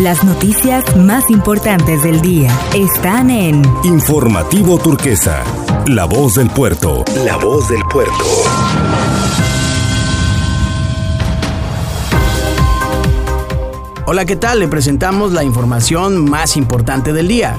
Las noticias más importantes del día están en Informativo Turquesa, La Voz del Puerto. La Voz del Puerto. Hola, ¿qué tal? Le presentamos la información más importante del día.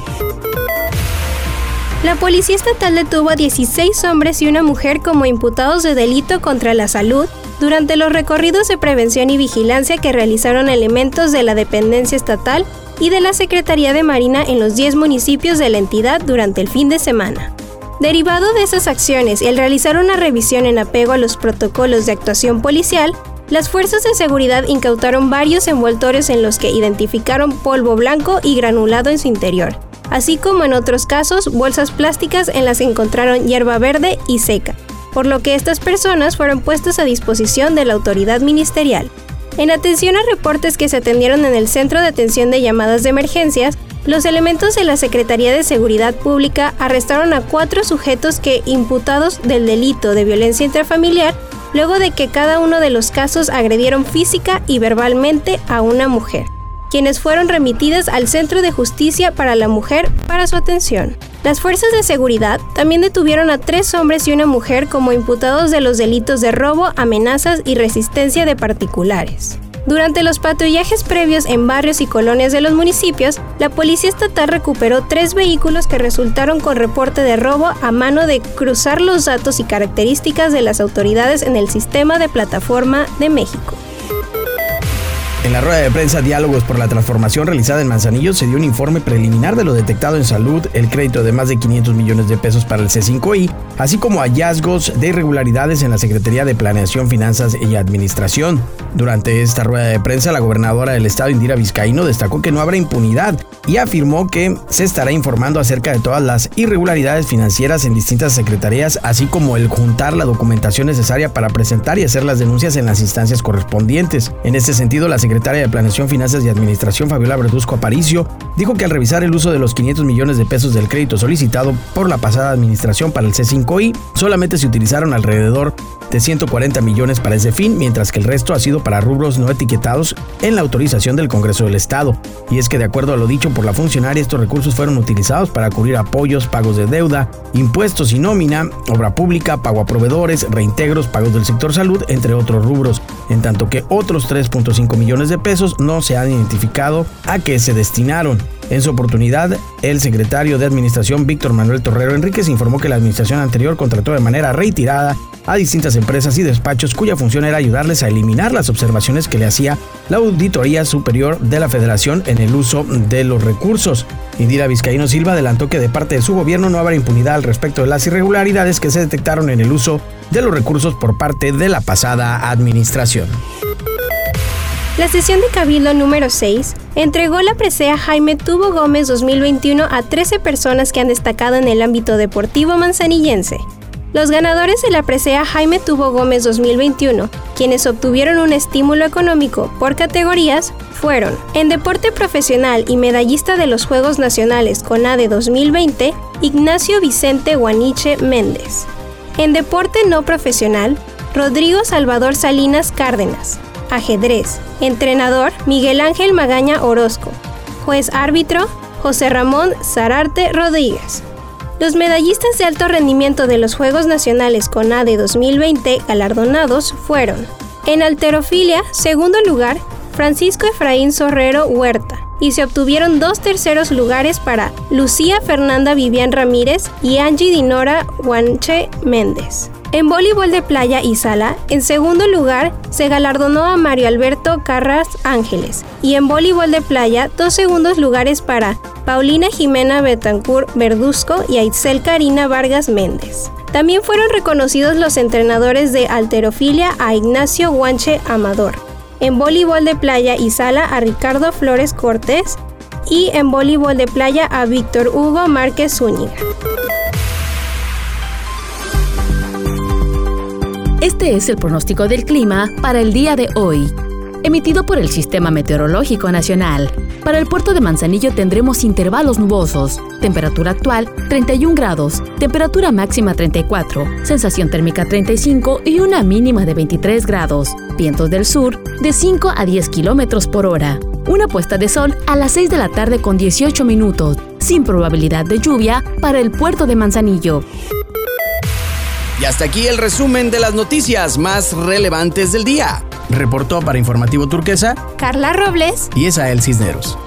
La Policía Estatal detuvo a 16 hombres y una mujer como imputados de delito contra la salud durante los recorridos de prevención y vigilancia que realizaron elementos de la dependencia estatal y de la Secretaría de Marina en los 10 municipios de la entidad durante el fin de semana. Derivado de esas acciones y al realizar una revisión en apego a los protocolos de actuación policial, las fuerzas de seguridad incautaron varios envoltorios en los que identificaron polvo blanco y granulado en su interior, así como en otros casos bolsas plásticas en las que encontraron hierba verde y seca, por lo que estas personas fueron puestas a disposición de la autoridad ministerial. En atención a reportes que se atendieron en el Centro de Atención de Llamadas de Emergencias, los elementos de la Secretaría de Seguridad Pública arrestaron a cuatro sujetos que, imputados del delito de violencia intrafamiliar, luego de que cada uno de los casos agredieron física y verbalmente a una mujer, quienes fueron remitidas al Centro de Justicia para la Mujer para su atención. Las fuerzas de seguridad también detuvieron a tres hombres y una mujer como imputados de los delitos de robo, amenazas y resistencia de particulares. Durante los patrullajes previos en barrios y colonias de los municipios, la Policía Estatal recuperó tres vehículos que resultaron con reporte de robo a mano de cruzar los datos y características de las autoridades en el sistema de plataforma de México. En la rueda de prensa Diálogos por la Transformación realizada en Manzanillo se dio un informe preliminar de lo detectado en salud, el crédito de más de 500 millones de pesos para el C5I, así como hallazgos de irregularidades en la Secretaría de Planeación, Finanzas y Administración. Durante esta rueda de prensa, la gobernadora del estado, Indira Vizcaíno, destacó que no habrá impunidad y afirmó que se estará informando acerca de todas las irregularidades financieras en distintas secretarías, así como el juntar la documentación necesaria para presentar y hacer las denuncias en las instancias correspondientes. En este sentido, la secretaria de Planeación, Finanzas y Administración, Fabiola Verduzco Aparicio, dijo que al revisar el uso de los 500 millones de pesos del crédito solicitado por la pasada administración para el C5I, solamente se utilizaron alrededor de 140 millones para ese fin, mientras que el resto ha sido para rubros no etiquetados en la autorización del Congreso del Estado. Y es que de acuerdo a lo dicho por la funcionaria, estos recursos fueron utilizados para cubrir apoyos, pagos de deuda, impuestos y nómina, obra pública, pago a proveedores, reintegros, pagos del sector salud, entre otros rubros, en tanto que otros 3.5 millones de pesos no se han identificado a qué se destinaron. En su oportunidad, el secretario de Administración Víctor Manuel Torrero Enríquez informó que la administración anterior contrató de manera reiterada a distintas empresas y despachos cuya función era ayudarles a eliminar las observaciones que le hacía la Auditoría Superior de la Federación en el uso de los recursos. Indira Vizcaíno Silva adelantó que de parte de su gobierno no habrá impunidad al respecto de las irregularidades que se detectaron en el uso de los recursos por parte de la pasada administración. La sesión de Cabildo número 6 entregó la presea Jaime Tubo Gómez 2021 a 13 personas que han destacado en el ámbito deportivo manzanillense. Los ganadores de la presea Jaime Tubo Gómez 2021, quienes obtuvieron un estímulo económico por categorías, fueron en deporte profesional y medallista de los Juegos Nacionales CONADE 2020, Ignacio Vicente Guaniche Méndez. En deporte no profesional, Rodrigo Salvador Salinas Cárdenas. Ajedrez. Entrenador Miguel Ángel Magaña Orozco. Juez árbitro José Ramón Zararte Rodríguez. Los medallistas de alto rendimiento de los Juegos Nacionales CONADE 2020 galardonados fueron en alterofilia, segundo lugar, Francisco Efraín Sorrero Huerta, y se obtuvieron dos terceros lugares para Lucía Fernanda Vivian Ramírez y Angie Dinora Guanche Méndez. En voleibol de playa y sala, en segundo lugar, se galardonó a Mario Alberto Carras Ángeles y en voleibol de playa, dos segundos lugares para Paulina Jimena Betancourt Verduzco y Aitzel Karina Vargas Méndez. También fueron reconocidos los entrenadores de alterofilia a Ignacio Guanche Amador, en voleibol de playa y sala a Ricardo Flores Cortés y en voleibol de playa a Víctor Hugo Márquez Zúñiga. Este es el pronóstico del clima para el día de hoy. emitido por el Sistema Meteorológico Nacional. Para el puerto de Manzanillo tendremos intervalos nubosos. Temperatura actual 31 grados, temperatura máxima 34, sensación térmica 35 y una mínima de 23 grados. Vientos del sur de 5 a 10 kilómetros por hora. Una puesta de sol a las 6 de la tarde con 18 minutos, sin probabilidad de lluvia para el puerto de Manzanillo. Y hasta aquí el resumen de las noticias más relevantes del día. Reportó para Informativo Turquesa Carla Robles y Esael Cisneros.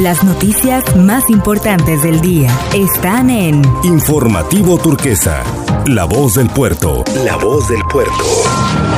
Las noticias más importantes del día están en Informativo Turquesa, la voz del puerto. La voz del puerto.